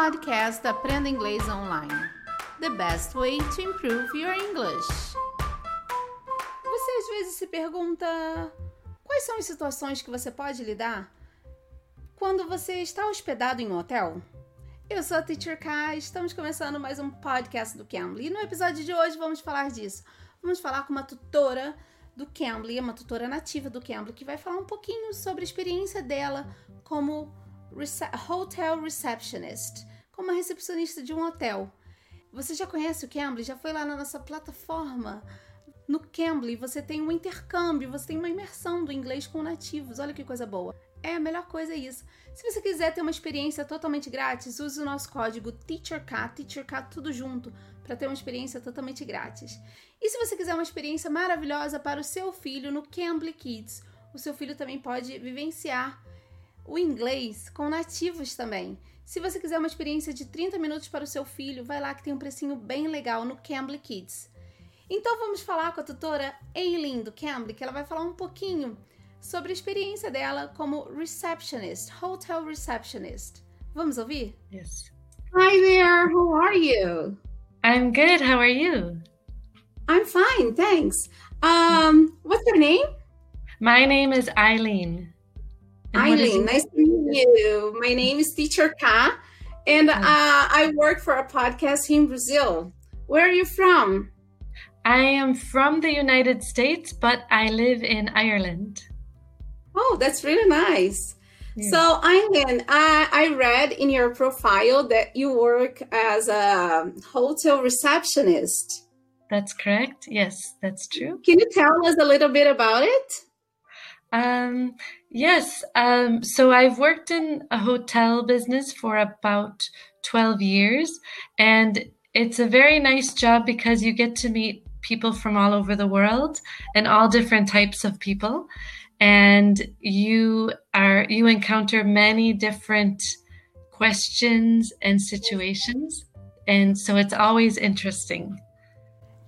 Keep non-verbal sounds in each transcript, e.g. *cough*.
podcast Aprenda Inglês Online. The best way to improve your English. Você às vezes se pergunta quais são as situações que você pode lidar quando você está hospedado em um hotel? Eu sou a Teacher K, estamos começando mais um podcast do Cambly e no episódio de hoje vamos falar disso. Vamos falar com uma tutora do Cambly, uma tutora nativa do Cambly, que vai falar um pouquinho sobre a experiência dela como hotel receptionist, como uma recepcionista de um hotel. Você já conhece o Cambly? Já foi lá na nossa plataforma? No Cambly você tem um intercâmbio, você tem uma imersão do inglês com nativos. Olha que coisa boa. É a melhor coisa isso. Se você quiser ter uma experiência totalmente grátis, use o nosso código TEACHERK, TEACHERK tudo junto, para ter uma experiência totalmente grátis. E se você quiser uma experiência maravilhosa para o seu filho no Cambly Kids, o seu filho também pode vivenciar o inglês com nativos também. Se você quiser uma experiência de 30 minutos para o seu filho, vai lá que tem um precinho bem legal no Cambly Kids. Então vamos falar com a tutora Eileen do Cambly, que ela vai falar um pouquinho sobre a experiência dela como receptionist, hotel receptionist. Vamos ouvir? Yes. Hi there, how are you? I'm good. How are you? I'm fine, thanks. Um, what's your name? My name is Eileen. Eileen, nice to meet you. My name is Teacher K, and uh, I work for a podcast here in Brazil. Where are you from? I am from the United States, but I live in Ireland. Oh, that's really nice. Yeah. So, Eileen, I, I read in your profile that you work as a hotel receptionist. That's correct. Yes, that's true. Can you tell us a little bit about it? Um, yes. Um, so I've worked in a hotel business for about 12 years, and it's a very nice job because you get to meet people from all over the world and all different types of people. And you are, you encounter many different questions and situations. And so it's always interesting.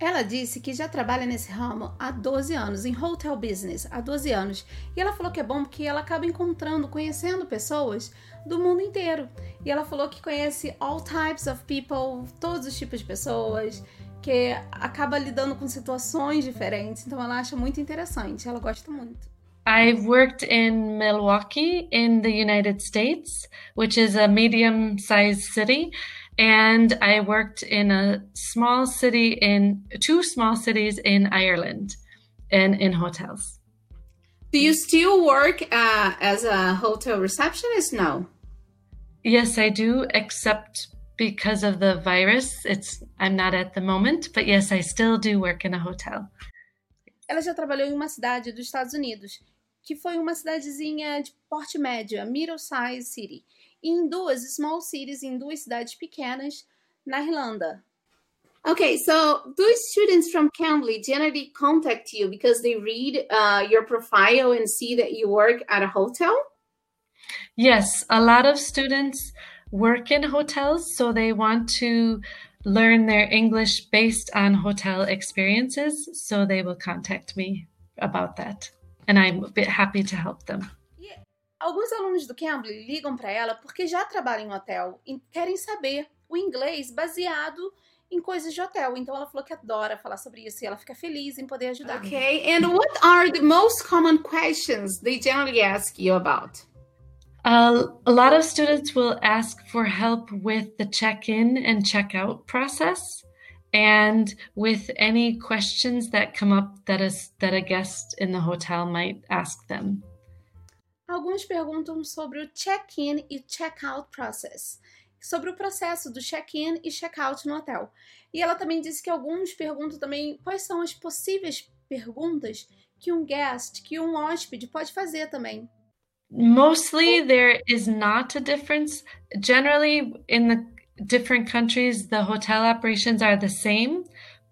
Ela disse que já trabalha nesse ramo há 12 anos, em hotel business, há 12 anos. E ela falou que é bom porque ela acaba encontrando, conhecendo pessoas do mundo inteiro. E ela falou que conhece all types of people, todos os tipos de pessoas, que acaba lidando com situações diferentes. Então ela acha muito interessante, ela gosta muito. I've worked in Milwaukee in the United States, which is a medium sized city. And I worked in a small city in two small cities in Ireland and in hotels. Do you still work uh, as a hotel receptionist now? Yes, I do, except because of the virus. It's I'm not at the moment, but yes, I still do work in a hotel. Ela já trabalhou em uma cidade dos Estados Unidos, que foi uma cidadezinha de porte médio, a middle size city. em duas small cities, em duas cidades pequenas na Irlanda. Okay, so do students from Cambly generally contact you because they read uh, your profile and see that you work at a hotel? Yes, a lot of students work in hotels, so they want to learn their English based on hotel experiences, so they will contact me about that. And I'm a bit happy to help them. Alguns alunos do Cambly ligam para ela porque já trabalham em hotel e querem saber o inglês baseado em coisas de hotel. Então ela falou que adora falar sobre isso e ela fica feliz em poder ajudar. Okay, and what are the most common questions they generally ask you about? Uh, a lot of students will ask for help with the check-in and check-out process and with any questions that come up that a, that a guest in the hotel might ask them. Alguns perguntam sobre o check-in e check-out process, sobre o processo do check-in e check-out no hotel. E ela também disse que alguns perguntam também quais são as possíveis perguntas que um guest, que um hóspede pode fazer também. Mostly there is not a difference. Generally in the different countries the hotel operations are the same,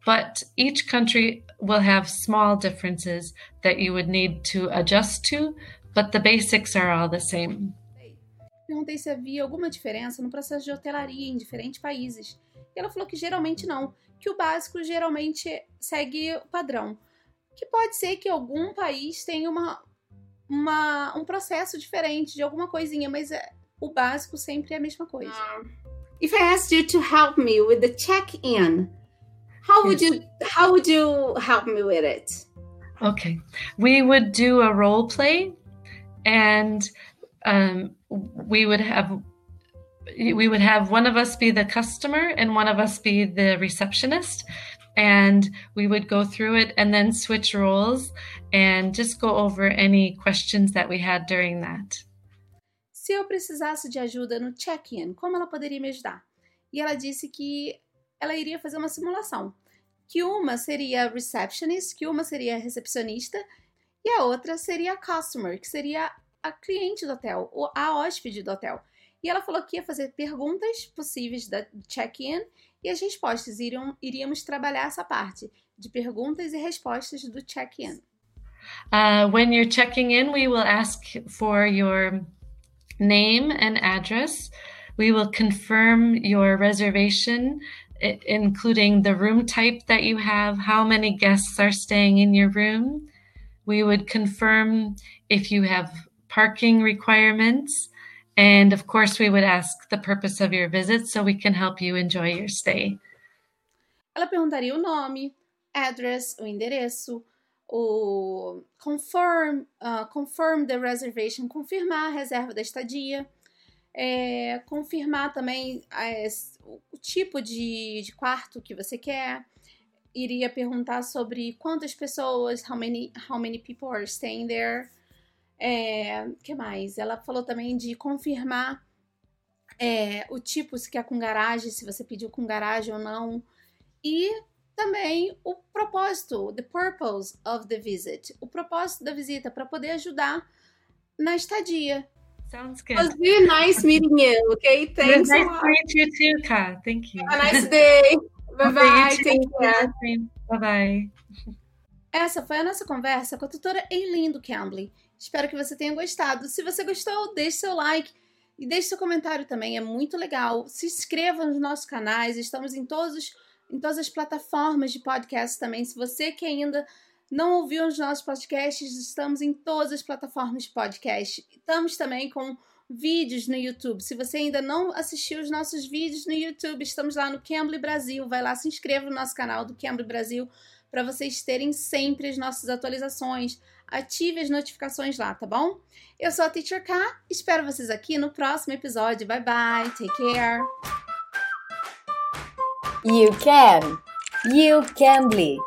but each country will have small differences that you would need to adjust to. But the basics are all the same. Perguntei se havia alguma diferença no processo de hotelaria em diferentes países. E ela falou que geralmente não, que o básico geralmente segue o padrão. Que pode ser que algum país tenha uma, uma, um processo diferente de alguma coisinha, mas é, o básico sempre é a mesma coisa. If I asked you to help me with the check-in, how would you how would you help me with it? Okay, we would do a role play, and um, we would have we would have one of us be the customer and one of us be the receptionist and we would go through it and then switch roles and just go over any questions that we had during that. Se eu precisasse de ajuda no check-in, como ela poderia me ajudar? E ela disse que ela iria fazer uma simulação, que uma seria receptionist, que uma seria recepcionista e a outra seria customer, que seria a cliente do hotel, ou a hóspede do hotel. E ela falou que ia fazer perguntas possíveis da check-in e as respostas. Iriam, iríamos trabalhar essa parte de perguntas e respostas do check-in. Uh, when you're checking in, we will ask for your name and address. We will confirm your reservation, including the room type that you have, how many guests are staying in your room. We would confirm if you have parking requirements. And of course, we would ask the purpose of your visit so we can help you enjoy your stay. Ela perguntaria o nome, address, o endereço, o confirm, uh, confirm the reservation, confirmar a reserva da estadia, é, confirmar também é, o tipo de, de quarto que você quer. Iria perguntar sobre quantas pessoas, how many, how many people are staying there. É, que mais? Ela falou também de confirmar é, o tipo, se quer com garagem, se você pediu com garagem ou não. E também o propósito, the purpose of the visit, o propósito da visita para poder ajudar na estadia. Sounds good. It was really nice meeting you. Okay, thanks. It was nice to meet you too, Kat. Thank you. Have a nice day. *laughs* Bye bye. Take care. Bye bye. Essa foi a nossa conversa com a tutora Eileen do Cambly. Espero que você tenha gostado. Se você gostou, deixe seu like e deixe seu comentário também, é muito legal. Se inscreva nos nossos canais, estamos em, todos, em todas as plataformas de podcast também. Se você que ainda não ouviu os nossos podcasts, estamos em todas as plataformas de podcast. Estamos também com vídeos no YouTube. Se você ainda não assistiu os nossos vídeos no YouTube, estamos lá no Cambly Brasil. Vai lá, se inscreva no nosso canal do Cambly Brasil para vocês terem sempre as nossas atualizações ative as notificações lá, tá bom? Eu sou a Teacher K, espero vocês aqui no próximo episódio. Bye bye, take care. You can, you can be.